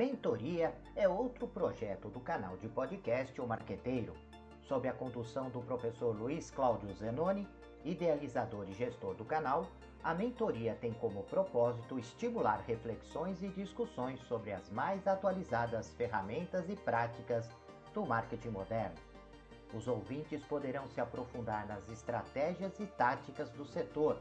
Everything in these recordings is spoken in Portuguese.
Mentoria é outro projeto do canal de podcast O Marqueteiro, sob a condução do professor Luiz Cláudio Zenoni, idealizador e gestor do canal. A mentoria tem como propósito estimular reflexões e discussões sobre as mais atualizadas ferramentas e práticas do marketing moderno. Os ouvintes poderão se aprofundar nas estratégias e táticas do setor,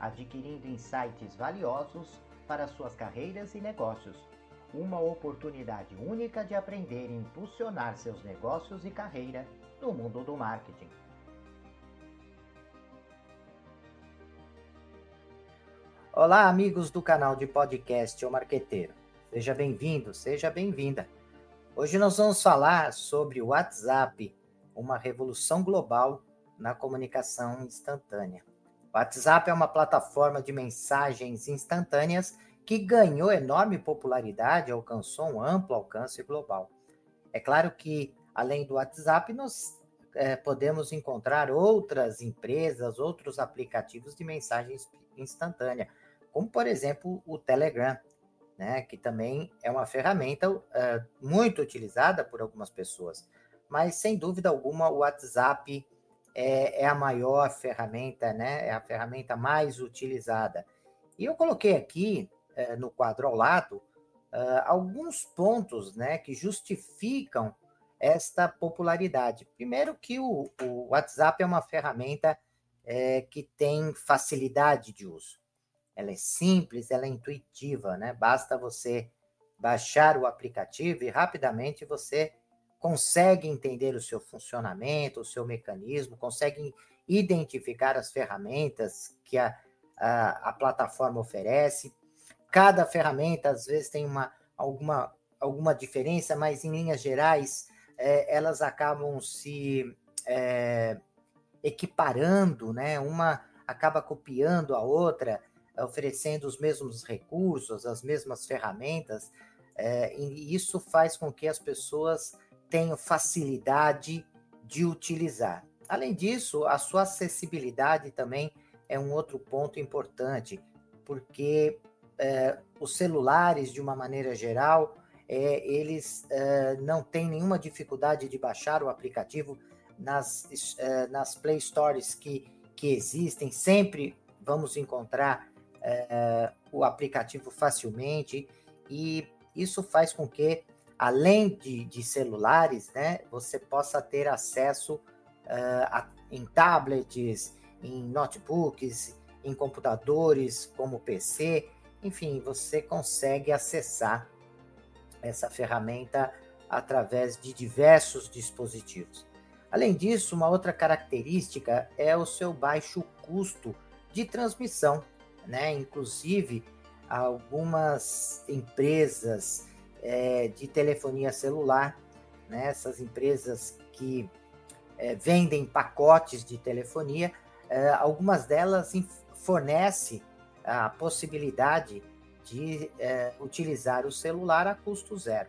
adquirindo insights valiosos para suas carreiras e negócios uma oportunidade única de aprender e impulsionar seus negócios e carreira no mundo do marketing. Olá, amigos do canal de podcast O Marqueteiro. Seja bem-vindo, seja bem-vinda. Hoje nós vamos falar sobre o WhatsApp, uma revolução global na comunicação instantânea. O WhatsApp é uma plataforma de mensagens instantâneas que ganhou enorme popularidade, alcançou um amplo alcance global. É claro que, além do WhatsApp, nós é, podemos encontrar outras empresas, outros aplicativos de mensagens instantânea, como, por exemplo, o Telegram, né, que também é uma ferramenta é, muito utilizada por algumas pessoas. Mas, sem dúvida alguma, o WhatsApp é, é a maior ferramenta, né, é a ferramenta mais utilizada. E eu coloquei aqui é, no quadro ao lado uh, alguns pontos né, que justificam esta popularidade. Primeiro que o, o WhatsApp é uma ferramenta é, que tem facilidade de uso. Ela é simples, ela é intuitiva, né? Basta você baixar o aplicativo e rapidamente você consegue entender o seu funcionamento, o seu mecanismo, consegue identificar as ferramentas que a, a, a plataforma oferece Cada ferramenta, às vezes, tem uma, alguma, alguma diferença, mas em linhas gerais, é, elas acabam se é, equiparando, né? Uma acaba copiando a outra, oferecendo os mesmos recursos, as mesmas ferramentas, é, e isso faz com que as pessoas tenham facilidade de utilizar. Além disso, a sua acessibilidade também é um outro ponto importante, porque é, os celulares, de uma maneira geral, é, eles é, não têm nenhuma dificuldade de baixar o aplicativo nas, nas Play Stores que, que existem, sempre vamos encontrar o aplicativo facilmente, e isso faz com que, além de, de celulares, né, você possa ter acesso a, em tablets, em notebooks, em computadores como PC, enfim, você consegue acessar essa ferramenta através de diversos dispositivos. Além disso, uma outra característica é o seu baixo custo de transmissão, né? Inclusive, algumas empresas é, de telefonia celular, né? essas empresas que é, vendem pacotes de telefonia, é, algumas delas fornecem a possibilidade de é, utilizar o celular a custo zero.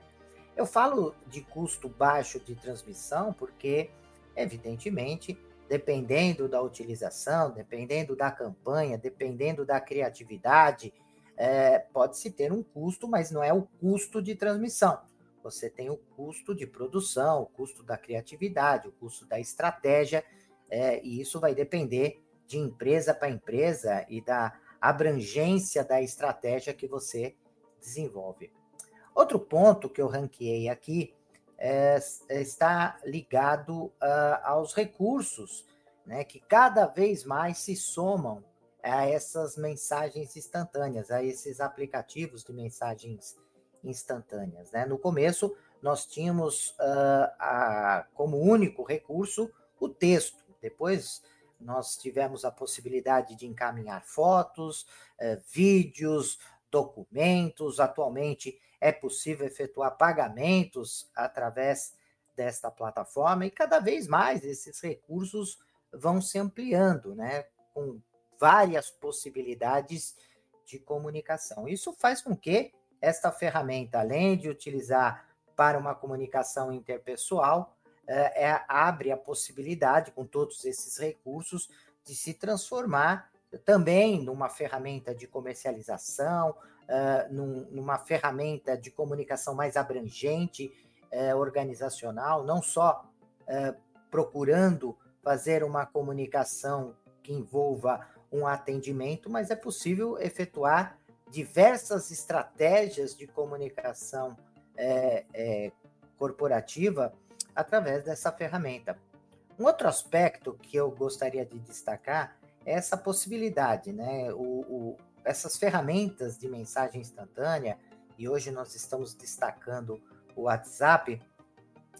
Eu falo de custo baixo de transmissão porque, evidentemente, dependendo da utilização, dependendo da campanha, dependendo da criatividade, é, pode-se ter um custo, mas não é o custo de transmissão. Você tem o custo de produção, o custo da criatividade, o custo da estratégia, é, e isso vai depender de empresa para empresa e da abrangência da estratégia que você desenvolve. Outro ponto que eu ranqueei aqui é, está ligado uh, aos recursos, né, que cada vez mais se somam a essas mensagens instantâneas, a esses aplicativos de mensagens instantâneas. Né? No começo, nós tínhamos uh, a, como único recurso o texto. Depois, nós tivemos a possibilidade de encaminhar fotos, eh, vídeos, documentos. Atualmente é possível efetuar pagamentos através desta plataforma e cada vez mais esses recursos vão se ampliando, né, com várias possibilidades de comunicação. Isso faz com que esta ferramenta, além de utilizar para uma comunicação interpessoal, é, é, abre a possibilidade, com todos esses recursos, de se transformar também numa ferramenta de comercialização, uh, num, numa ferramenta de comunicação mais abrangente, uh, organizacional, não só uh, procurando fazer uma comunicação que envolva um atendimento, mas é possível efetuar diversas estratégias de comunicação corporativa através dessa ferramenta. Um outro aspecto que eu gostaria de destacar é essa possibilidade, né? O, o, essas ferramentas de mensagem instantânea, e hoje nós estamos destacando o WhatsApp,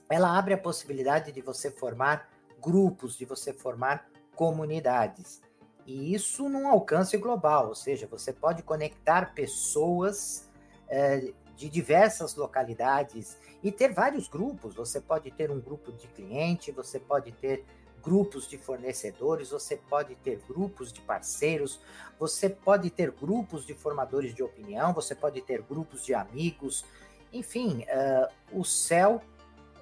ela abre a possibilidade de você formar grupos, de você formar comunidades. E isso num alcance global, ou seja, você pode conectar pessoas é, de diversas localidades e ter vários grupos. Você pode ter um grupo de cliente, você pode ter grupos de fornecedores, você pode ter grupos de parceiros, você pode ter grupos de formadores de opinião, você pode ter grupos de amigos. Enfim, uh, o céu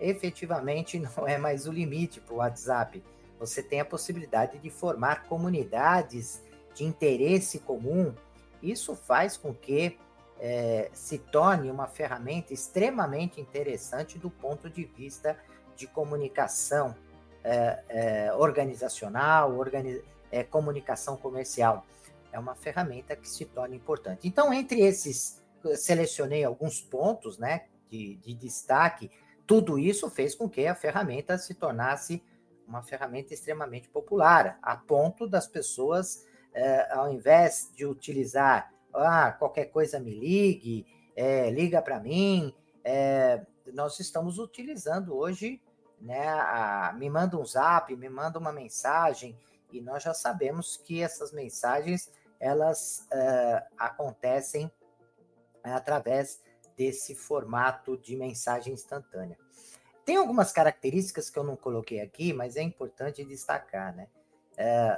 efetivamente não é mais o limite para o WhatsApp. Você tem a possibilidade de formar comunidades de interesse comum. Isso faz com que é, se torne uma ferramenta extremamente interessante do ponto de vista de comunicação é, é, organizacional, organi é, comunicação comercial. É uma ferramenta que se torna importante. Então, entre esses, selecionei alguns pontos né, de, de destaque. Tudo isso fez com que a ferramenta se tornasse uma ferramenta extremamente popular, a ponto das pessoas, é, ao invés de utilizar, ah, qualquer coisa me ligue, é, liga para mim, é, nós estamos utilizando hoje né? A, me manda um zap, me manda uma mensagem, e nós já sabemos que essas mensagens elas uh, acontecem através desse formato de mensagem instantânea. Tem algumas características que eu não coloquei aqui, mas é importante destacar, né?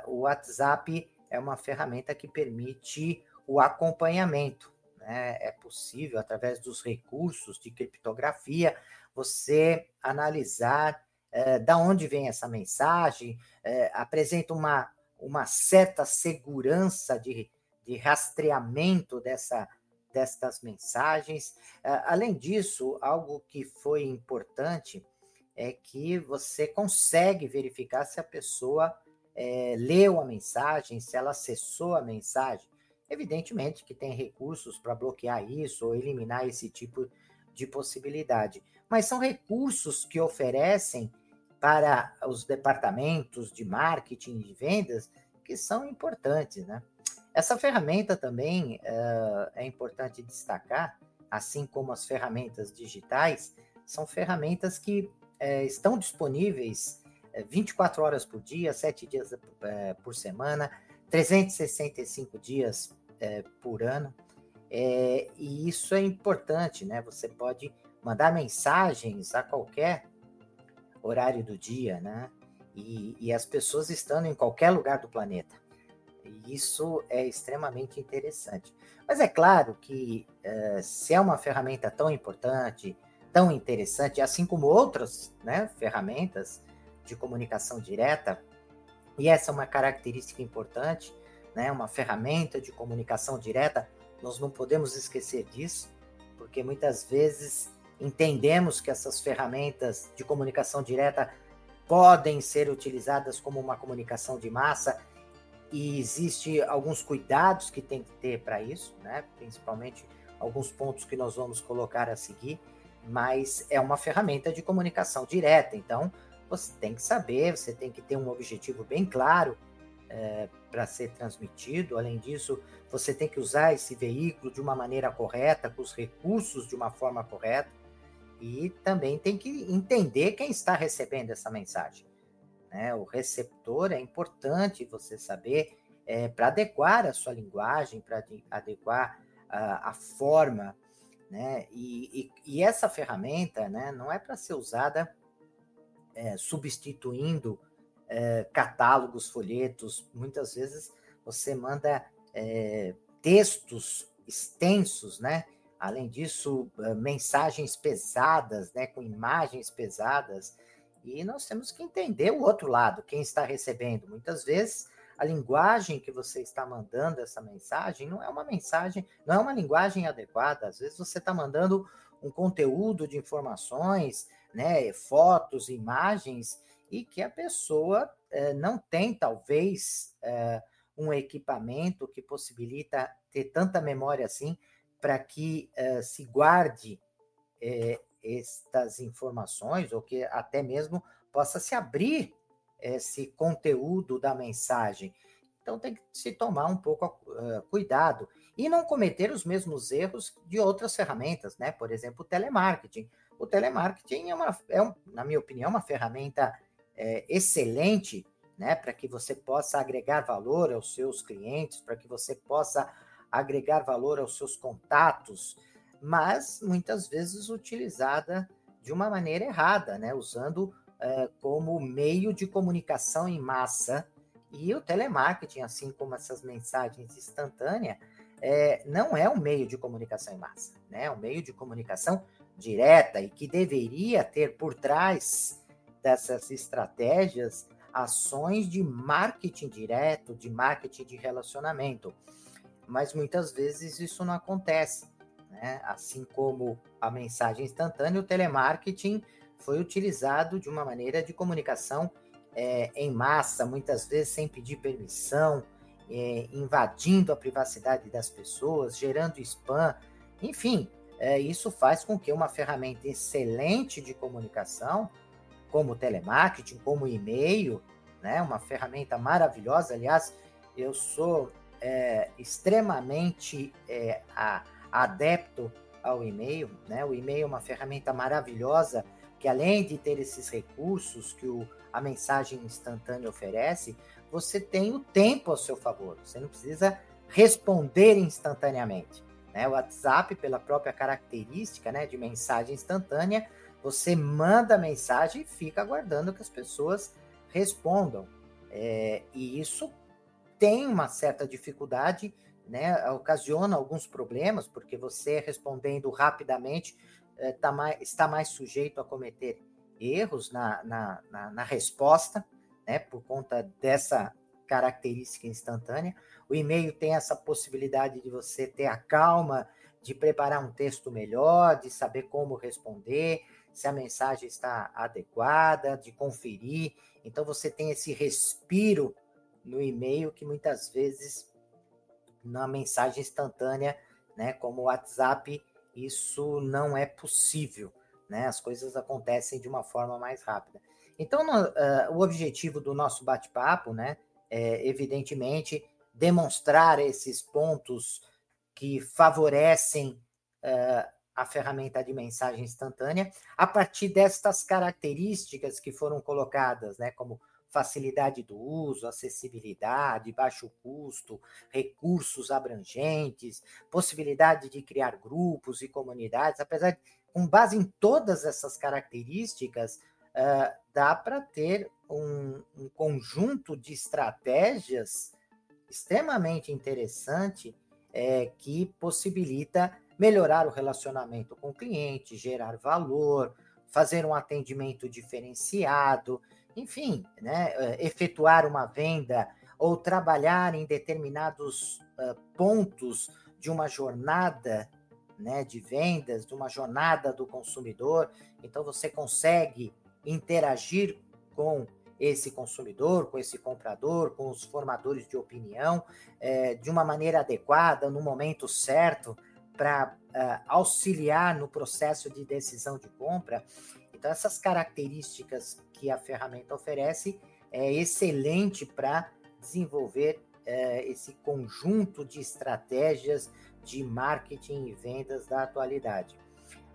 Uh, o WhatsApp é uma ferramenta que permite o acompanhamento. Né? É possível, através dos recursos de criptografia, você analisar é, da onde vem essa mensagem, é, apresenta uma, uma certa segurança de, de rastreamento dessa, destas mensagens. É, além disso, algo que foi importante é que você consegue verificar se a pessoa leu a mensagem, se ela acessou a mensagem. Evidentemente que tem recursos para bloquear isso ou eliminar esse tipo de possibilidade mas são recursos que oferecem para os departamentos de marketing e de vendas que são importantes, né? Essa ferramenta também uh, é importante destacar, assim como as ferramentas digitais, são ferramentas que uh, estão disponíveis uh, eh, 24 horas por dia, 7 dias por semana, 365 dias por ano. e isso é importante, né? Você pode mandar mensagens a qualquer horário do dia, né? E, e, as pessoas estando em qualquer lugar do planeta. E isso é extremamente interessante. Mas é claro que uh, se é uma ferramenta tão importante, tão interessante, assim como outras né, ferramentas de comunicação direta, e essa é uma característica importante, né, uma ferramenta de comunicação direta, nós não podemos esquecer disso, porque muitas vezes Entendemos que essas ferramentas de comunicação direta podem ser utilizadas como uma comunicação de massa e existe alguns cuidados que tem que ter para isso, né? Principalmente alguns pontos que nós vamos colocar a seguir, mas é uma ferramenta de comunicação direta, então você tem que saber, você tem que ter um objetivo bem claro é, para ser transmitido. Além disso, você tem que usar esse veículo de uma maneira correta, com os recursos de uma forma correta. E também tem que entender quem está recebendo essa mensagem. Né? O receptor é importante você saber é, para adequar a sua linguagem, para adequar a, a, forma. Né? E, e, e, essa ferramenta né, não é para ser usada é, substituindo é, catálogos, folhetos. Muitas vezes você manda é, textos extensos, né? Além disso, eh, mensagens pesadas, né, com imagens pesadas. E nós temos que entender o outro lado, quem está recebendo. Muitas vezes a linguagem que você está mandando essa mensagem não é uma mensagem, não é uma linguagem adequada. Às vezes você está mandando um conteúdo de informações, né, fotos, imagens, e que a pessoa eh, não tem, talvez, eh, um equipamento que possibilita ter tanta memória assim para que eh, se guarde estas informações, ou que até mesmo possa se abrir esse conteúdo da mensagem. Então tem que se tomar um pouco uh, cuidado e não cometer os mesmos erros de outras ferramentas, né? Por exemplo, o telemarketing. O telemarketing é, uma, é um, na minha opinião, uma ferramenta é, excelente, né? Para que você possa agregar valor aos seus clientes, para que você possa agregar valor aos seus contatos, mas muitas vezes utilizada de uma maneira errada, né? Usando uh, como meio de comunicação em massa. E o telemarketing, assim como essas mensagens instantâneas, é, não é um meio de comunicação em massa, né? É um meio de comunicação direta e que deveria ter por trás dessas estratégias ações de marketing direto, de marketing de relacionamento. Mas muitas vezes isso não acontece. Né? Assim como a mensagem instantânea, o telemarketing foi utilizado de uma maneira de comunicação é, em massa, muitas vezes sem pedir permissão, é, invadindo a privacidade das pessoas, gerando spam, enfim, é, isso faz com que uma ferramenta excelente de comunicação, como telemarketing, como e-mail, né, uma ferramenta maravilhosa, aliás, eu sou é, extremamente é, a, adepto ao e-mail, né? O e-mail é uma ferramenta maravilhosa que além de ter esses recursos que o, a mensagem instantânea oferece, você tem o tempo ao seu favor. Você não precisa responder instantaneamente. Né? O WhatsApp, pela própria característica né, de mensagem instantânea, você manda mensagem e fica aguardando que as pessoas respondam. É, e isso tem uma certa dificuldade, né, ocasiona alguns problemas, porque você respondendo rapidamente, é, tá mais, está mais sujeito a cometer erros na, na, na, na resposta, né, por conta dessa característica instantânea. O e-mail tem essa possibilidade de você ter a calma de preparar um texto melhor, de saber como responder, se a mensagem está adequada, de conferir. Então você tem esse respiro no e-mail que muitas vezes na mensagem instantânea, né, como o WhatsApp, isso não é possível, né? As coisas acontecem de uma forma mais rápida. Então, no, uh, o objetivo do nosso bate-papo, né, é evidentemente demonstrar esses pontos que favorecem uh, a ferramenta de mensagem instantânea a partir destas características que foram colocadas, né, como facilidade do uso, acessibilidade, baixo custo, recursos abrangentes, possibilidade de criar grupos e comunidades, apesar de, com base em todas essas características, uh, dá para ter um, um, conjunto de estratégias extremamente interessante é, que possibilita melhorar o relacionamento com o cliente, gerar valor, fazer um atendimento diferenciado, enfim, né, eh, efetuar uma venda ou trabalhar em determinados uh, pontos de uma jornada né, de vendas, de uma jornada do consumidor. Então, você consegue interagir com esse consumidor, com esse comprador, com os formadores de opinião, é, de uma maneira adequada, no momento certo, para uh, auxiliar no processo de decisão de compra. Então, essas características que a ferramenta oferece é excelente para desenvolver é, esse conjunto de estratégias de marketing e vendas da atualidade.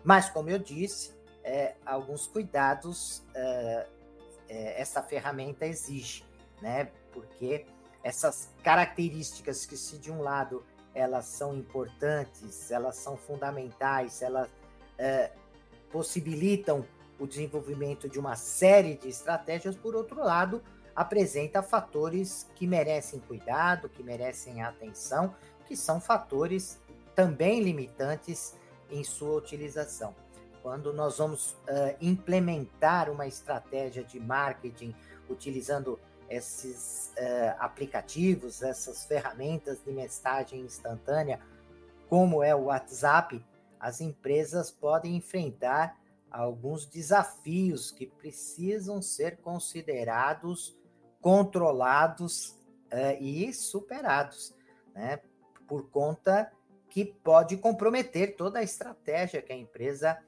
Mas, como eu disse, é, alguns cuidados é, essa ferramenta exige, né? Porque essas características que se de um lado elas são importantes, elas são fundamentais, elas é, possibilitam o desenvolvimento de uma série de estratégias, por outro lado, apresenta fatores que merecem cuidado, que merecem atenção, que são fatores também limitantes em sua utilização. Quando nós vamos uh, implementar uma estratégia de marketing utilizando esses uh, aplicativos, essas ferramentas de mensagem instantânea, como é o WhatsApp, as empresas podem enfrentar alguns desafios que precisam ser considerados, controlados uh, e superados, né? Por conta que pode comprometer toda a estratégia que a empresa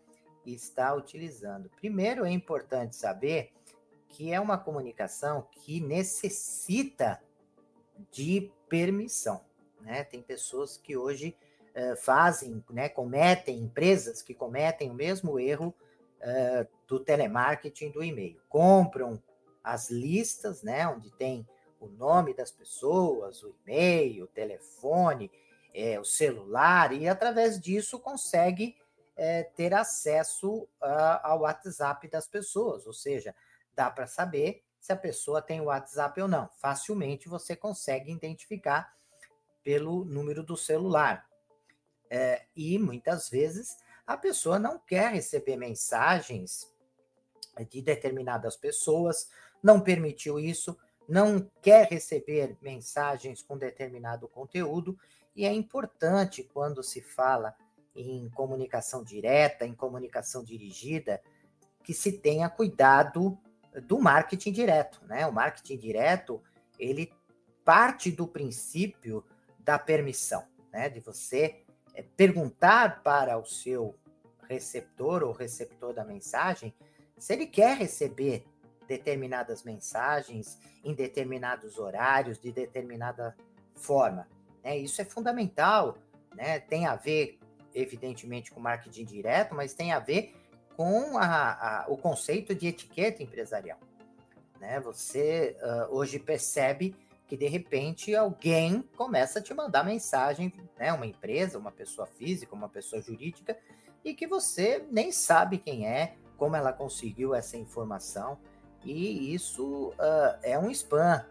está utilizando. Primeiro, é importante saber que é uma comunicação que necessita de permissão. Né? Tem pessoas que hoje uh, fazem, né, cometem, empresas que cometem o mesmo erro uh, do telemarketing do e-mail. Compram as listas, né, onde tem o nome das pessoas, o e-mail, o telefone, é, o celular, e através disso consegue é, ter acesso uh, ao WhatsApp das pessoas, ou seja, dá para saber se a pessoa tem WhatsApp ou não. Facilmente você consegue identificar pelo número do celular. É, e muitas vezes a pessoa não quer receber mensagens de determinadas pessoas, não permitiu isso, não quer receber mensagens com determinado conteúdo, e é importante quando se fala em comunicação direta, em comunicação dirigida, que se tenha cuidado do marketing direto, né? O marketing direto, ele parte do princípio da permissão, né? De você é, perguntar para o seu receptor ou receptor da mensagem se ele quer receber determinadas mensagens em determinados horários, de determinada forma. Né? Isso é fundamental, né? Tem a ver, evidentemente, com marketing direto, mas tem a ver com a, a, o conceito de etiqueta empresarial. Né? Você uh, hoje percebe que de repente alguém começa a te mandar mensagem, né? Uma empresa, uma pessoa física, uma pessoa jurídica, e que você nem sabe quem é, como ela conseguiu essa informação, e isso uh, é um spam.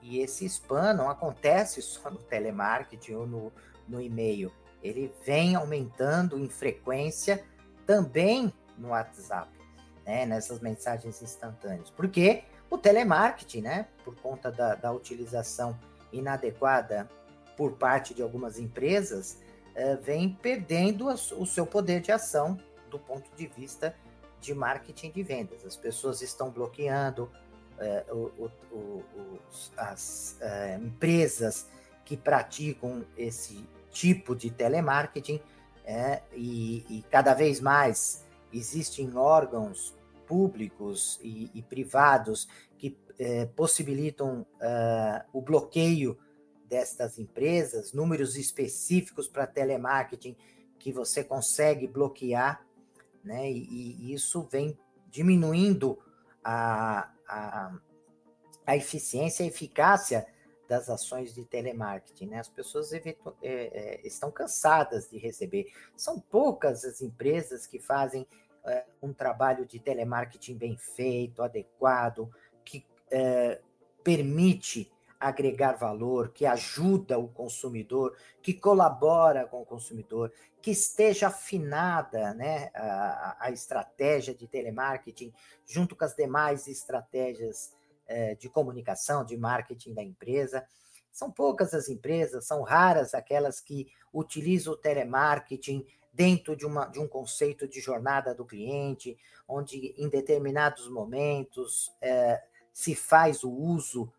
E esse spam não acontece só no telemarketing ou no, no e-mail, ele vem aumentando em frequência também no WhatsApp, né, nessas mensagens instantâneas. Porque o telemarketing, né, por conta da, da utilização inadequada por parte de algumas empresas, eh, vem perdendo o seu poder de ação do ponto de vista de marketing de vendas. As pessoas estão bloqueando eh, o, o, as eh, empresas que praticam esse tipo de telemarketing e, e cada vez mais existem órgãos públicos e, e privados que eh, possibilitam uh, o bloqueio destas empresas, números específicos para telemarketing que você consegue bloquear, né? E, e isso vem diminuindo a, a, a eficiência e eficácia das ações de telemarketing. Né? As pessoas é, é, estão cansadas de receber. São poucas as empresas que fazem é, um trabalho de telemarketing bem feito, adequado, que é, permite agregar valor, que ajuda o consumidor, que colabora com o consumidor, que esteja afinada né, a, a estratégia de telemarketing junto com as demais estratégias é, de comunicação, de marketing da empresa. São poucas as empresas, são raras aquelas que utilizam o telemarketing dentro de, uma, de um conceito de jornada do cliente, onde em determinados momentos é, se faz o uso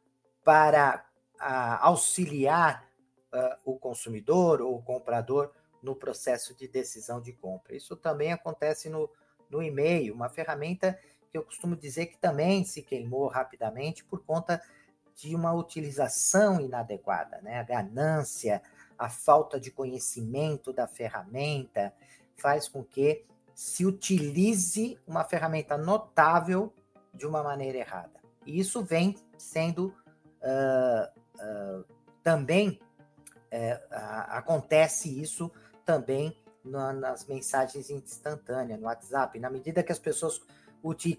para a, auxiliar uh, o consumidor ou o comprador no processo de decisão de compra. Isso também acontece no, no e-mail, uma ferramenta que eu costumo dizer que também se queimou rapidamente por conta de uma utilização inadequada, né? A ganância, a falta de conhecimento da ferramenta faz com que se utilize uma ferramenta notável de uma maneira errada. E isso vem sendo uh, uh, também uh, acontece isso também na, nas mensagens instantâneas no WhatsApp. Na medida que as pessoas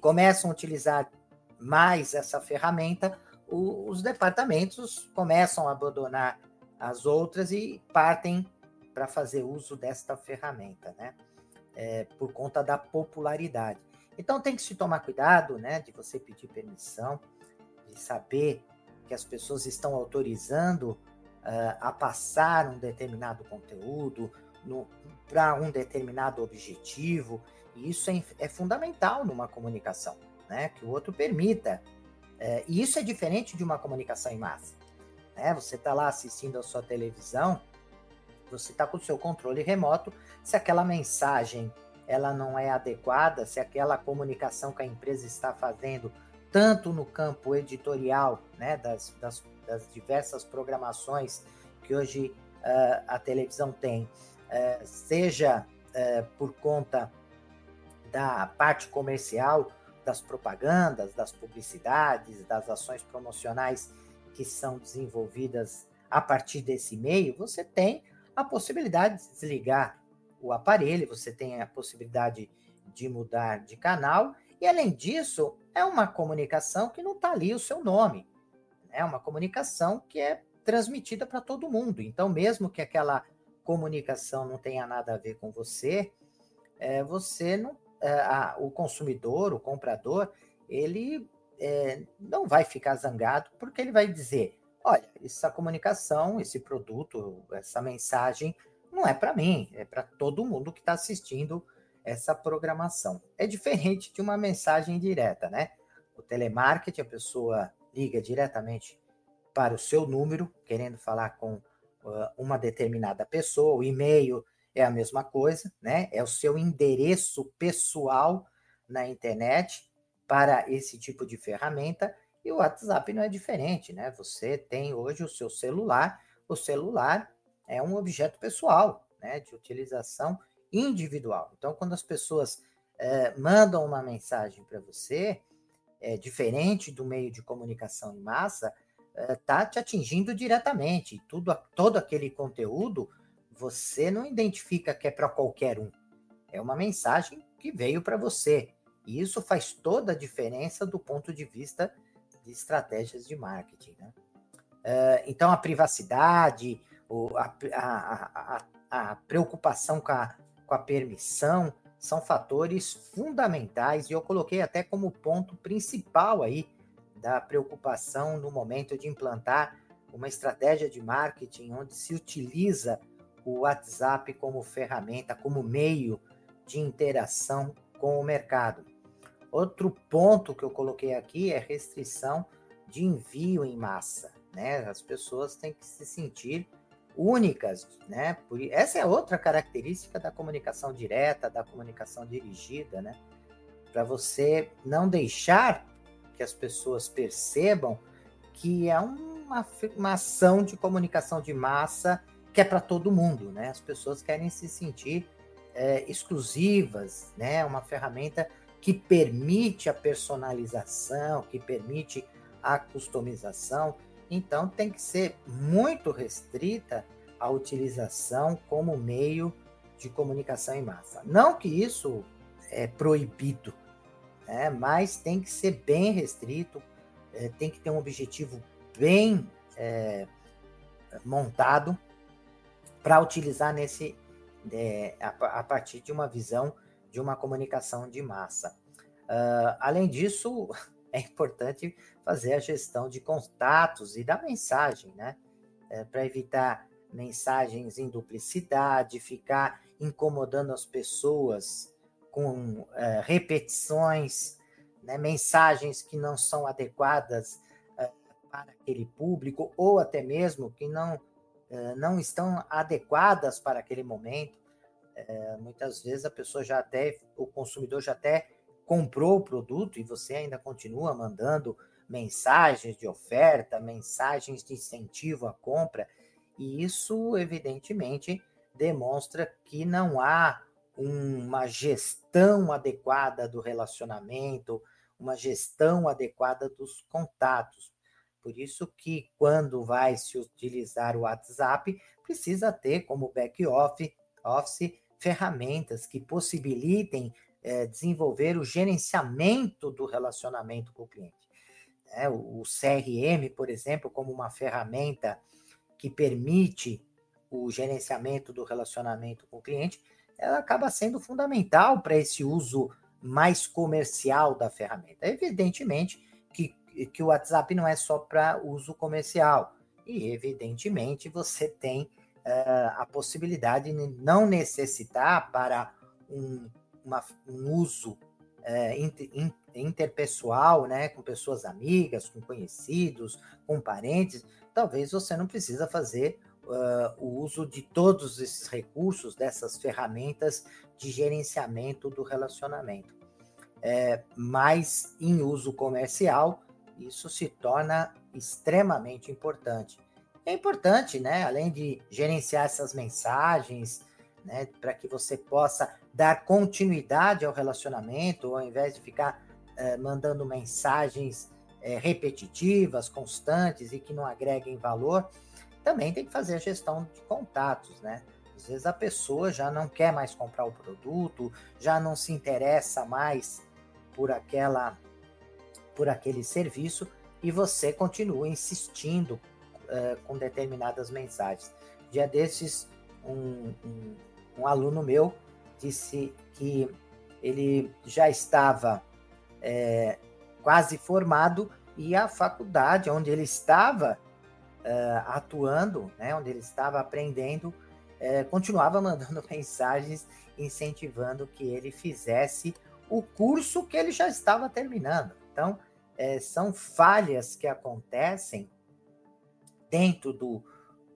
começam a utilizar mais essa ferramenta, o, os departamentos começam a abandonar as outras e partem para fazer uso desta ferramenta, né? É, por conta da popularidade. Então tem que se tomar cuidado, né, de você pedir permissão, de saber que as pessoas estão autorizando uh, a passar um determinado conteúdo para um determinado objetivo. E isso é, é, fundamental numa comunicação, né? Que o outro permita. Uh, e isso é diferente de uma comunicação em massa. Né? Você está lá assistindo a sua televisão, você está com o seu controle remoto. Se aquela mensagem ela não é adequada, se aquela comunicação que a empresa está fazendo, tanto no campo editorial, né, das, das, das diversas programações que hoje uh, a televisão tem, uh, seja uh, por conta da parte comercial, das propagandas, das publicidades, das ações promocionais que são desenvolvidas a partir desse meio, você tem a possibilidade de desligar o aparelho, você tem a possibilidade de mudar de canal, e além disso, é uma comunicação que não está ali o seu nome. É uma comunicação que é transmitida para todo mundo. Então, mesmo que aquela comunicação não tenha nada a ver com você, é, você não, é, a, o consumidor, o comprador, ele é, não vai ficar zangado porque ele vai dizer: olha, essa comunicação, esse produto, essa mensagem não é para mim, é para todo mundo que está assistindo essa programação. É diferente de uma mensagem direta, né? O telemarketing, a pessoa liga diretamente para o seu número, querendo falar com uh, uma determinada pessoa, o e-mail é a mesma coisa, né? É o seu endereço pessoal na internet para esse tipo de ferramenta e o WhatsApp não é diferente, né? Você tem hoje o seu celular, o celular é um objeto pessoal, né, de utilização individual. Então, quando as pessoas é, mandam uma mensagem para você, é, diferente do meio de comunicação em massa, está é, te atingindo diretamente. Tudo, todo aquele conteúdo você não identifica que é para qualquer um. É uma mensagem que veio para você. E isso faz toda a diferença do ponto de vista de estratégias de marketing. Né? É, então, a privacidade, a, a, a, a preocupação com a, com a permissão são fatores fundamentais e eu coloquei até como ponto principal aí da preocupação no momento de implantar uma estratégia de marketing onde se utiliza o WhatsApp como ferramenta, como meio de interação com o mercado. Outro ponto que eu coloquei aqui é restrição de envio em massa, né? As pessoas têm que se sentir únicas, né? Por, essa é outra característica da comunicação direta, da comunicação dirigida, né? Para você não deixar que as pessoas percebam que é uma, ação de comunicação de massa que é para todo mundo, né? As pessoas querem se sentir é, exclusivas, né? Uma ferramenta que permite a personalização, que permite a customização então tem que ser muito restrita a utilização como meio de comunicação em massa. Não que isso é proibido, né? mas tem que ser bem restrito, é, tem que ter um objetivo bem é, montado para utilizar nesse é, a, a, partir de uma visão de uma comunicação de massa. Uh, além disso, é importante fazer a gestão de contatos e da mensagem, né? É, Para evitar mensagens em duplicidade, ficar incomodando as pessoas com é, repetições, né? mensagens que não são adequadas é, para aquele público, ou até mesmo que não, é, não estão adequadas para aquele momento. É, muitas vezes a pessoa já até, o consumidor já até comprou o produto e você ainda continua mandando mensagens de oferta, mensagens de incentivo à compra, e isso evidentemente demonstra que não há uma gestão adequada do relacionamento, uma gestão adequada dos contatos. Por isso que quando vai se utilizar o WhatsApp, precisa ter como back office, ferramentas que possibilitem é, desenvolver o gerenciamento do relacionamento com o cliente. É, o, o CRM, por exemplo, como uma ferramenta que permite o gerenciamento do relacionamento com o cliente, ela acaba sendo fundamental para esse uso mais comercial da ferramenta. Evidentemente que que o WhatsApp não é só para uso comercial. E, evidentemente, você tem uh, a possibilidade de não necessitar para um, uma, um uso uh, inter, interpessoal, né, com pessoas amigas, com conhecidos, com parentes, talvez você não precisa fazer uh, o uso de todos esses recursos, dessas ferramentas de gerenciamento do relacionamento. É, mas em uso comercial, isso se torna extremamente importante. É importante, né, além de gerenciar essas mensagens, né, para que você possa dar continuidade ao relacionamento, ao invés de ficar é, mandando mensagens é, repetitivas, constantes e que não agreguem valor, também tem que fazer a gestão de contatos, né? Às vezes a pessoa já não quer mais comprar o produto, já não se interessa mais por aquela por aquele serviço e você continua insistindo uh, com determinadas mensagens. Dia desses, um, um, um, aluno meu disse que ele já estava é, quase formado e a faculdade onde ele estava uh, atuando, né, onde ele estava aprendendo, uh, continuava mandando mensagens incentivando que ele fizesse o curso que ele já estava terminando. Então, uh, são falhas que acontecem dentro do,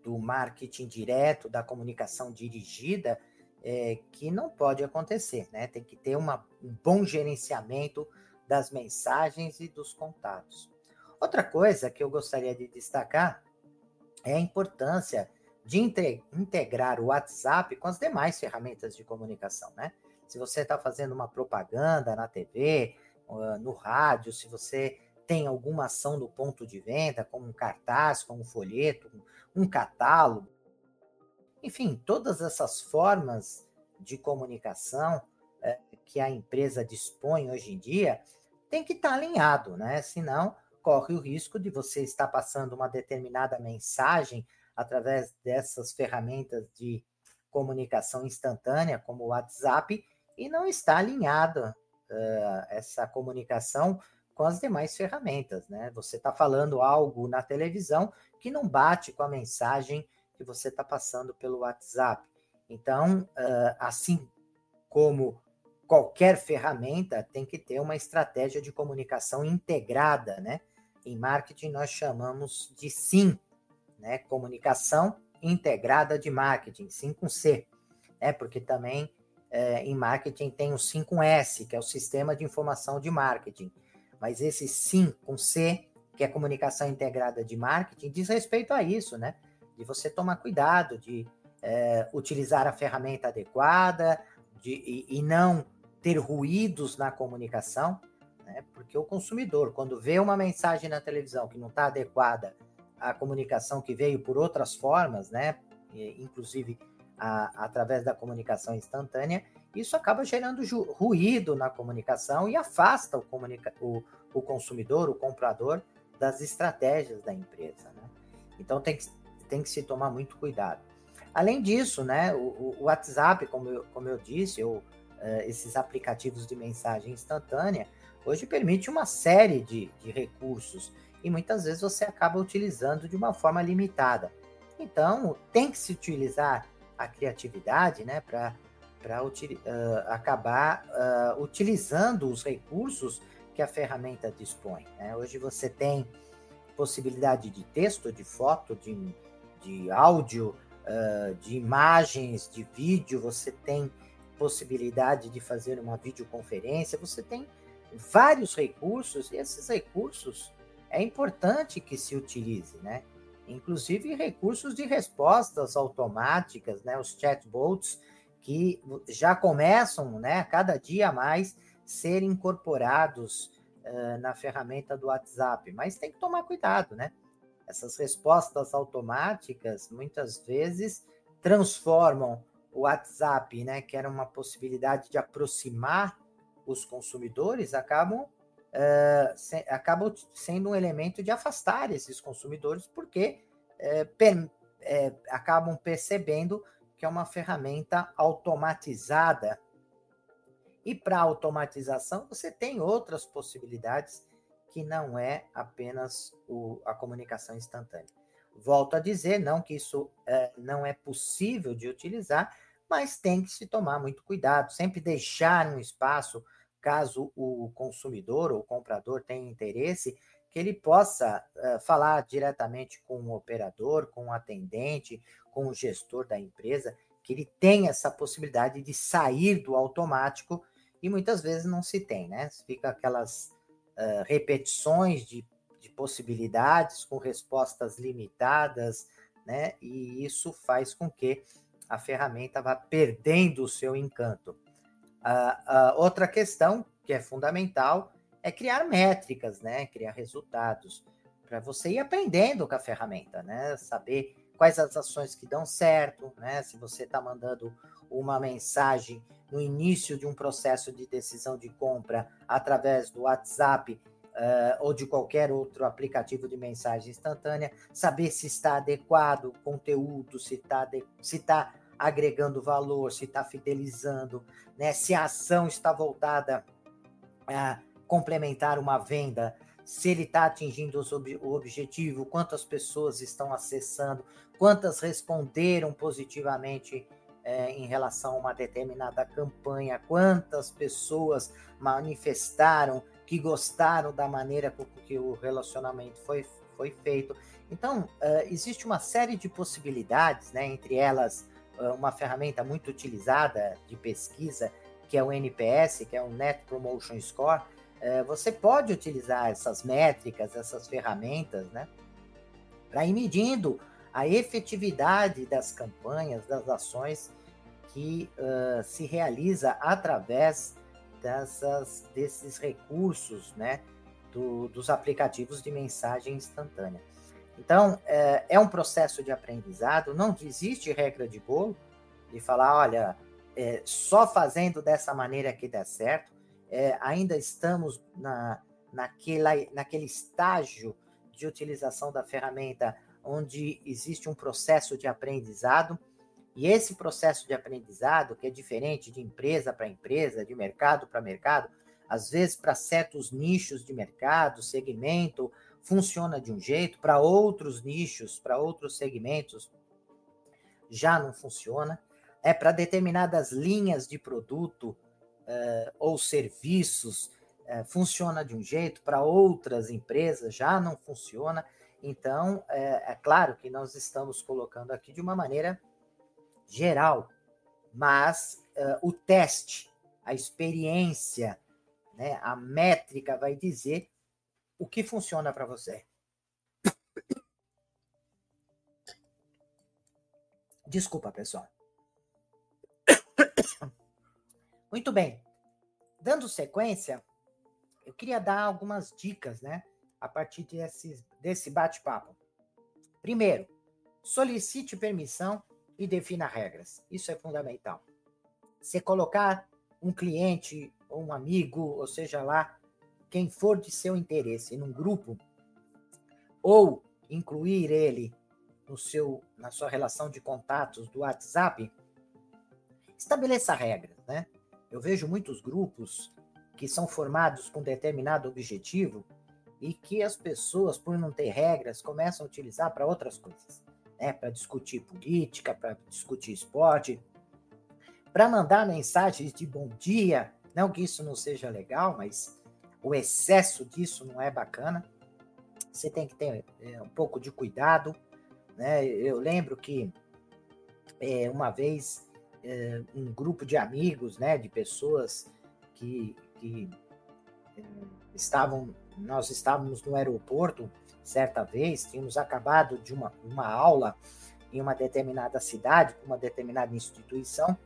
do marketing direto, da comunicação dirigida, é, que não pode acontecer, né? Tem que ter uma, um bom gerenciamento das mensagens e dos contatos. Outra coisa que eu gostaria de destacar é a importância de integrar o WhatsApp com as demais ferramentas de comunicação, né? Se você está fazendo uma propaganda na TV, no rádio, se você tem alguma ação no ponto de venda, como um cartaz, como um folheto, um catálogo, enfim, todas essas formas de comunicação é, que a empresa dispõe hoje em dia tem que estar tá alinhado, né? Senão corre o risco de você estar passando uma determinada mensagem através dessas ferramentas de comunicação instantânea, como o WhatsApp, e não está alinhada uh, essa comunicação com as demais ferramentas, né? Você está falando algo na televisão que não bate com a mensagem que você está passando pelo WhatsApp. Então, uh, assim como qualquer ferramenta, tem que ter uma estratégia de comunicação integrada, né? Em marketing, nós chamamos de SIM, né? Comunicação integrada de marketing, SIM com C, né? Porque também é, em marketing tem o SIM com S, que é o Sistema de Informação de Marketing. Mas esse SIM com C, que é comunicação integrada de marketing, diz respeito a isso, né? De você tomar cuidado, de é, utilizar a ferramenta adequada de, e, e não ter ruídos na comunicação, né? Porque o consumidor, quando vê uma mensagem na televisão que não está adequada à comunicação que veio por outras formas, né? Inclusive a, através da comunicação instantânea, isso acaba gerando ruído na comunicação e afasta o, comunica o, o consumidor, o comprador, das estratégias da empresa. Né? Então tem que, tem que se tomar muito cuidado. Além disso, né, o, o WhatsApp, como eu, como eu disse, ou uh, esses aplicativos de mensagem instantânea, hoje permite uma série de, de recursos e muitas vezes você acaba utilizando de uma forma limitada. Então, tem que se utilizar a criatividade né, para uh, acabar uh, utilizando os recursos que a ferramenta dispõe. Né? Hoje você tem possibilidade de texto, de foto, de, de áudio, uh, de imagens, de vídeo, você tem possibilidade de fazer uma videoconferência, você tem vários recursos, e esses recursos é importante que se utilize, né? Inclusive recursos de respostas automáticas, né? Os chatbots que já começam, né, cada dia mais ser incorporados uh, na ferramenta do WhatsApp, mas tem que tomar cuidado, né? Essas respostas automáticas muitas vezes transformam o WhatsApp, né, que era uma possibilidade de aproximar os consumidores acabam, uh, se, acabam sendo um elemento de afastar esses consumidores, porque uh, per, uh, acabam percebendo que é uma ferramenta automatizada. E para automatização, você tem outras possibilidades que não é apenas o, a comunicação instantânea. Volto a dizer, não que isso é, não é possível de utilizar, mas tem que se tomar muito cuidado, sempre deixar um espaço, caso o consumidor ou comprador tenha interesse, que ele possa uh, falar diretamente com o operador, com o atendente, com o gestor da empresa, que ele tenha essa possibilidade de sair do automático e muitas vezes não se tem, né? Fica aquelas uh, repetições de, de possibilidades com respostas limitadas, né? E isso faz com que a ferramenta vá perdendo o seu encanto. Uh, uh, outra questão que é fundamental é criar métricas, né? Criar resultados para você ir aprendendo com a ferramenta, né? Saber quais as ações que dão certo, né? Se você está mandando uma mensagem no início de um processo de decisão de compra através do WhatsApp uh, ou de qualquer outro aplicativo de mensagem instantânea, saber se está adequado o conteúdo, se está se tá agregando valor, se está fidelizando, né? Se a ação está voltada a complementar uma venda, se ele está atingindo o objetivo, quantas pessoas estão acessando, quantas responderam positivamente é, em relação a uma determinada campanha, quantas pessoas manifestaram que gostaram da maneira com que o relacionamento foi, foi feito. Então, uh, existe uma série de possibilidades, né, entre elas uh, uma ferramenta muito utilizada de pesquisa, que é o NPS, que é o Net Promotion Score, é, você pode utilizar essas métricas, essas ferramentas, né, para ir medindo a efetividade das campanhas, das ações que uh, se realiza através dessas, desses recursos, né, do, dos aplicativos de mensagem instantânea. Então, é, é, um processo de aprendizado, não existe regra de bolo de falar, olha, é, só fazendo dessa maneira que dá certo é, ainda estamos na, naquela, naquele estágio de utilização da ferramenta onde existe um processo de aprendizado, e esse processo de aprendizado, que é diferente de empresa para empresa, de mercado para mercado, às vezes para certos nichos de mercado, segmento, funciona de um jeito, para outros nichos, para outros segmentos, já não funciona. É para determinadas linhas de produto, uh, ou serviços uh, funciona de um jeito, para outras empresas já não funciona. Então, é, é claro que nós estamos colocando aqui de uma maneira geral, mas uh, o teste, a experiência, né, a métrica vai dizer o que funciona para você. Desculpa, pessoal. Muito bem. Dando sequência, eu queria dar algumas dicas, né? A partir desse, desse bate-papo. Primeiro, solicite permissão e defina regras. Isso é fundamental. Você colocar um cliente ou um amigo, ou seja lá, quem for de seu interesse num grupo, ou incluir ele no seu, na sua relação de contatos do WhatsApp, estabeleça regras, né? Eu vejo muitos grupos que são formados com determinado objetivo e que as pessoas, por não ter regras, começam a utilizar para outras coisas, né? Para discutir política, para discutir esporte, para mandar mensagens de bom dia. Não que isso não seja legal, mas o excesso disso não é bacana. Você tem que ter é, um pouco de cuidado, né? Eu lembro que é, uma vez é, um grupo de amigos, né, de pessoas que, que estavam, nós estávamos no aeroporto certa vez, tínhamos acabado de uma, uma aula em uma determinada cidade, uma determinada instituição,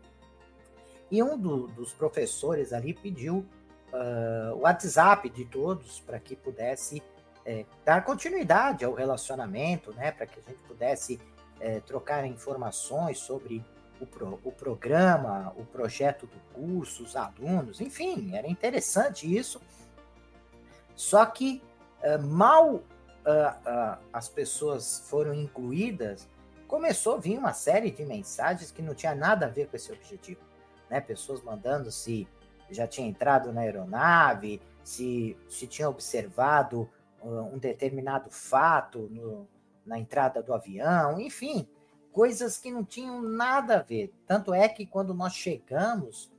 e um do, dos professores ali pediu uh, o WhatsApp de todos para que pudesse é, dar continuidade ao relacionamento, né, para que a gente pudesse é, trocar informações sobre o, pro, o programa, o projeto do curso, os alunos, enfim, era interessante isso. Só que uh, mal uh, as pessoas foram incluídas, começou a vir uma série de mensagens que não tinha nada a ver com esse objetivo. Né? Pessoas mandando se já tinha entrado na aeronave, se, se tinha observado um determinado fato no, na entrada do avião, enfim, coisas que não tinham nada a ver. Tanto é que quando nós chegamos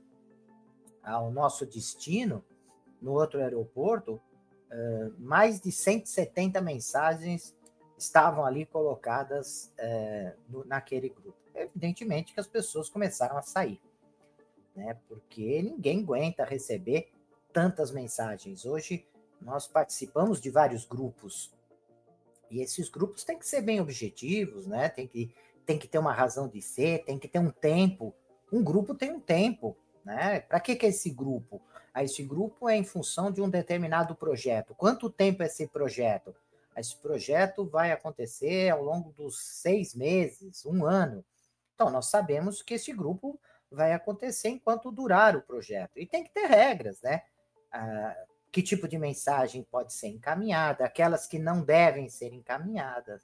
ao nosso destino, no outro aeroporto, mais de 170 mensagens estavam ali colocadas naquele grupo. Evidentemente que as pessoas começaram a sair, né? Porque ninguém aguenta receber tantas mensagens. Hoje nós participamos de vários grupos e esses grupos têm que ser bem objetivos, né? Tem que, tem que ter uma razão de ser, tem que ter um tempo. Um grupo tem um tempo, né? Para que, que é esse grupo? Ah, esse grupo é em função de um determinado projeto. Quanto tempo é esse projeto? Ah, esse projeto vai acontecer ao longo dos seis meses, um ano. Então, nós sabemos que esse grupo vai acontecer enquanto durar o projeto. E tem que ter regras, né? Ah, que tipo de mensagem pode ser encaminhada, aquelas que não devem ser encaminhadas.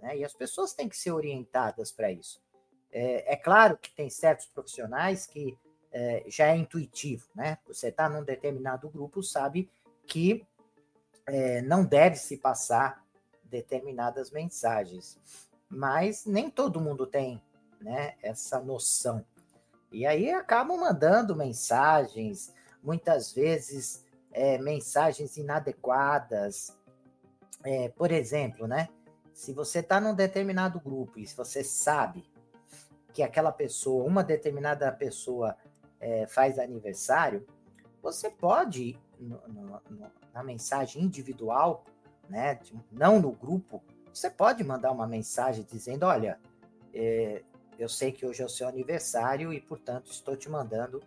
Né? E as pessoas têm que ser orientadas para isso. É, é, claro que tem certos profissionais que é, já é intuitivo, né? Você está num determinado grupo, sabe que é, não deve se passar determinadas mensagens. Mas nem todo mundo tem né, essa noção. E aí acabam mandando mensagens, muitas vezes é, mensagens inadequadas. É, por exemplo, né? Se você está num determinado grupo e se você sabe que aquela pessoa, uma determinada pessoa é, faz aniversário, você pode, no, no, no, na mensagem individual, né, não no grupo, você pode mandar uma mensagem dizendo: Olha, é, eu sei que hoje é o seu aniversário e, portanto, estou te mandando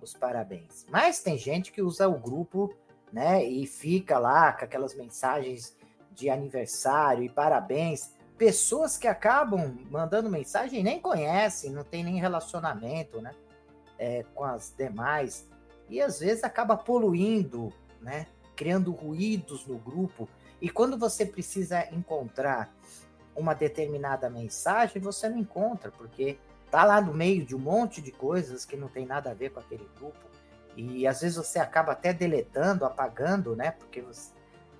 os parabéns. Mas tem gente que usa o grupo, né, e fica lá com aquelas mensagens de aniversário e parabéns. Pessoas que acabam mandando mensagem nem conhecem, não tem nem relacionamento, né, é, com as demais. E às vezes acaba poluindo, né, criando ruídos no grupo. E quando você precisa encontrar uma determinada mensagem, você não encontra, porque tá lá no meio de um monte de coisas que não tem nada a ver com aquele grupo. E às vezes você acaba até deletando, apagando, né? Porque você,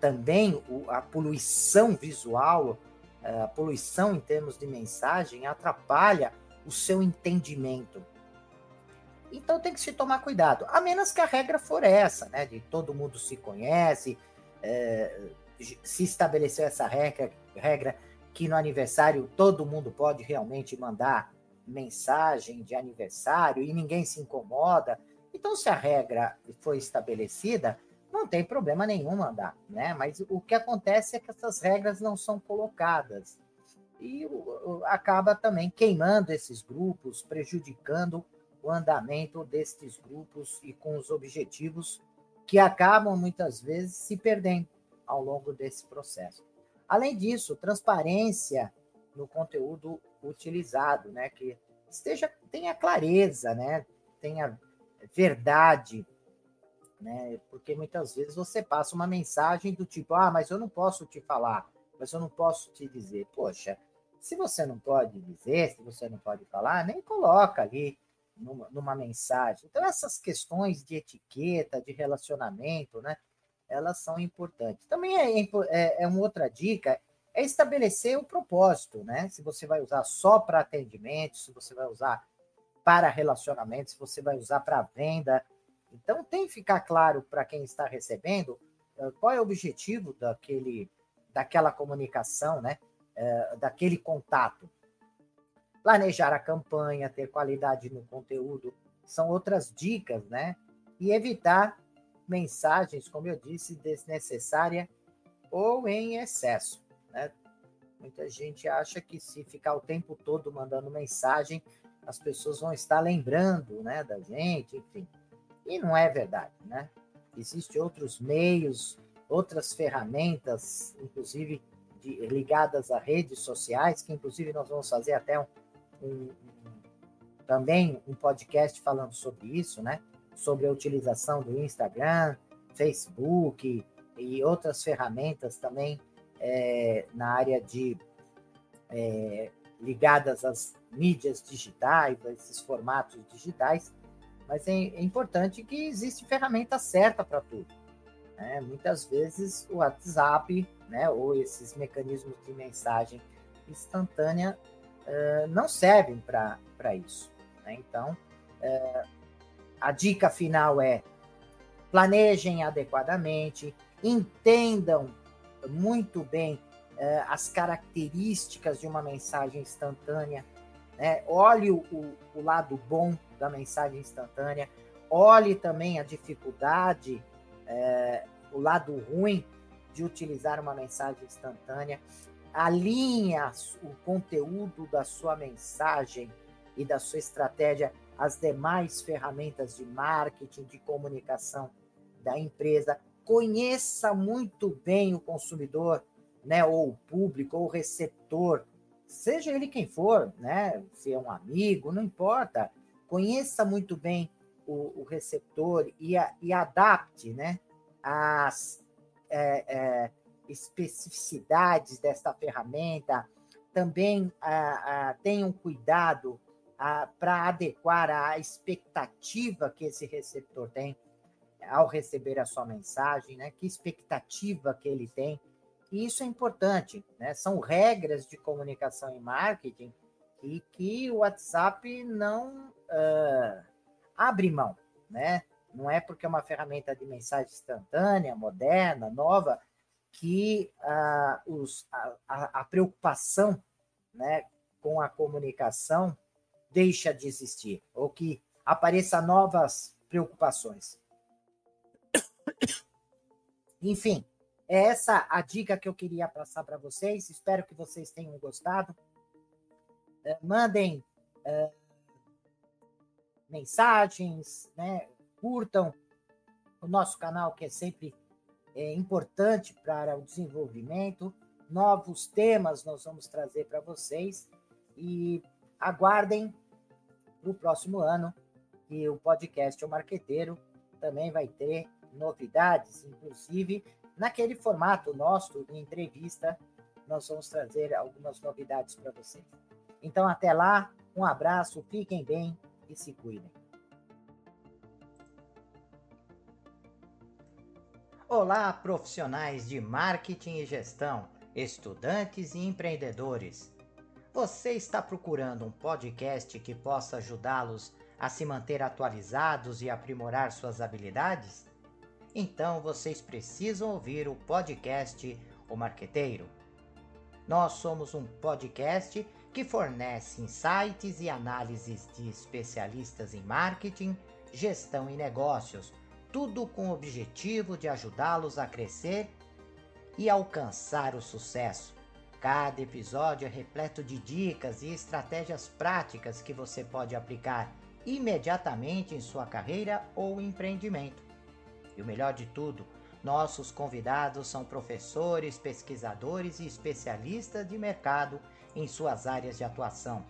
também o, a poluição visual, eh, a poluição em termos de mensagem atrapalha o seu entendimento. Então tem que se tomar cuidado, a menos que a regra for essa, né? De todo mundo se conhece, é, se estabeleceu essa regra, regra que no aniversário todo mundo pode realmente mandar mensagem de aniversário e ninguém se incomoda. Então, se a regra foi estabelecida, não tem problema nenhum mandar, né? Mas o que acontece é que essas regras não são colocadas e acaba também queimando esses grupos, prejudicando o andamento destes grupos e com os objetivos que acabam muitas vezes se perdendo ao longo desse processo. Além disso, transparência no conteúdo utilizado, né? Que esteja tenha clareza, né? Tenha verdade, né? Porque muitas vezes você passa uma mensagem do tipo: "Ah, mas eu não posso te falar, mas eu não posso te dizer". Poxa, se você não pode dizer, se você não pode falar, nem coloca ali numa, numa mensagem. Então essas questões de etiqueta, de relacionamento, né? elas são importantes. Também é, é, é uma outra dica, é estabelecer o propósito, né? Se você vai usar só para atendimento, se você vai usar para relacionamento, se você vai usar para venda. Então tem que ficar claro para quem está recebendo uh, qual é o objetivo daquele, daquela comunicação, né? Uh, daquele contato. Planejar a campanha, ter qualidade no conteúdo, são outras dicas, né? E evitar mensagens, como eu disse, desnecessária ou em excesso. Né? Muita gente acha que se ficar o tempo todo mandando mensagem, as pessoas vão estar lembrando né, da gente, enfim. E não é verdade, né? Existem outros meios, outras ferramentas, inclusive de, ligadas a redes sociais, que inclusive nós vamos fazer até um, um, também um podcast falando sobre isso, né? sobre a utilização do Instagram, Facebook e outras ferramentas também é, na área de é, ligadas às mídias digitais, a esses formatos digitais. mas é, é importante que existe ferramenta certa para tudo. Né? Muitas vezes o WhatsApp, né, ou esses mecanismos de mensagem instantânea uh, não servem para isso. Né? Então, uh, a dica final é planejem adequadamente, entendam muito bem uh, as características de uma mensagem instantânea, né? olhe o, o, lado bom da mensagem instantânea, olhe também a dificuldade, o lado ruim de utilizar uma mensagem instantânea, alinha o conteúdo da sua mensagem e da sua estratégia às demais ferramentas de marketing, de comunicação da empresa. Conheça muito bem o consumidor, né, ou o público, ou o receptor, seja ele quem for, né, se é um amigo, não importa. Conheça muito bem o, o receptor e, a, e adapte, né, as é, é, especificidades desta ferramenta, também ah, ah, tenham cuidado ah, para adequar a expectativa que esse receptor tem ao receber a sua mensagem, né? Que expectativa que ele tem. E isso é importante, né? São regras de comunicação e marketing e que o WhatsApp não uh, abre mão, né? Não é porque é uma ferramenta de mensagem instantânea, moderna, nova, que uh, os, a, a, preocupação né, com a comunicação deixa de existir, ou que apareça novas preocupações. Enfim, é essa a dica que eu queria passar para vocês. Espero que vocês tenham gostado. Uh, mandem uh, mensagens, né? curtam o nosso canal, que é sempre é, importante para o desenvolvimento. Novos temas nós vamos trazer para vocês e aguardem para o próximo ano que o podcast O Marqueteiro também vai ter novidades, inclusive naquele formato nosso de entrevista, nós vamos trazer algumas novidades para vocês. Então, até lá, um abraço, fiquem bem e se cuidem. Olá, profissionais de marketing e gestão, estudantes e empreendedores. Você está procurando um podcast que possa ajudá-los a se manter atualizados e aprimorar suas habilidades? Então vocês precisam ouvir o podcast O Marqueteiro. Nós somos um podcast que fornece insights e análises de especialistas em marketing, gestão e negócios tudo com o objetivo de ajudá-los a crescer e alcançar o sucesso. Cada episódio é repleto de dicas e estratégias práticas que você pode aplicar imediatamente em sua carreira ou empreendimento. E o melhor de tudo, nossos convidados são professores, pesquisadores e especialistas de mercado em suas áreas de atuação.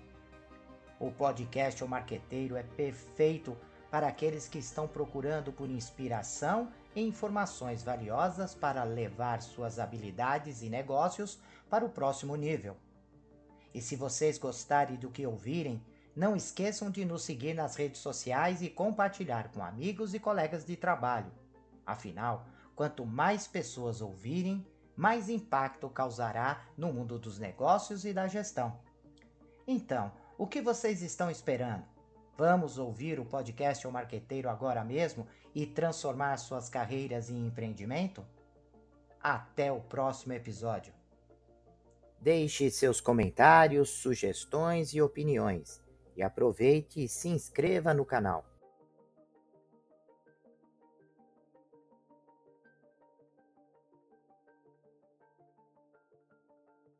O podcast O Marqueteiro é perfeito para aqueles que estão procurando por inspiração e informações valiosas para levar suas habilidades e negócios para o próximo nível. E se vocês gostarem do que ouvirem, não esqueçam de nos seguir nas redes sociais e compartilhar com amigos e colegas de trabalho. Afinal, quanto mais pessoas ouvirem, mais impacto causará no mundo dos negócios e da gestão. Então, o que vocês estão esperando? Vamos ouvir o podcast O Marqueteiro agora mesmo e transformar suas carreiras em empreendimento? Até o próximo episódio. Deixe seus comentários, sugestões e opiniões. E aproveite e se inscreva no canal.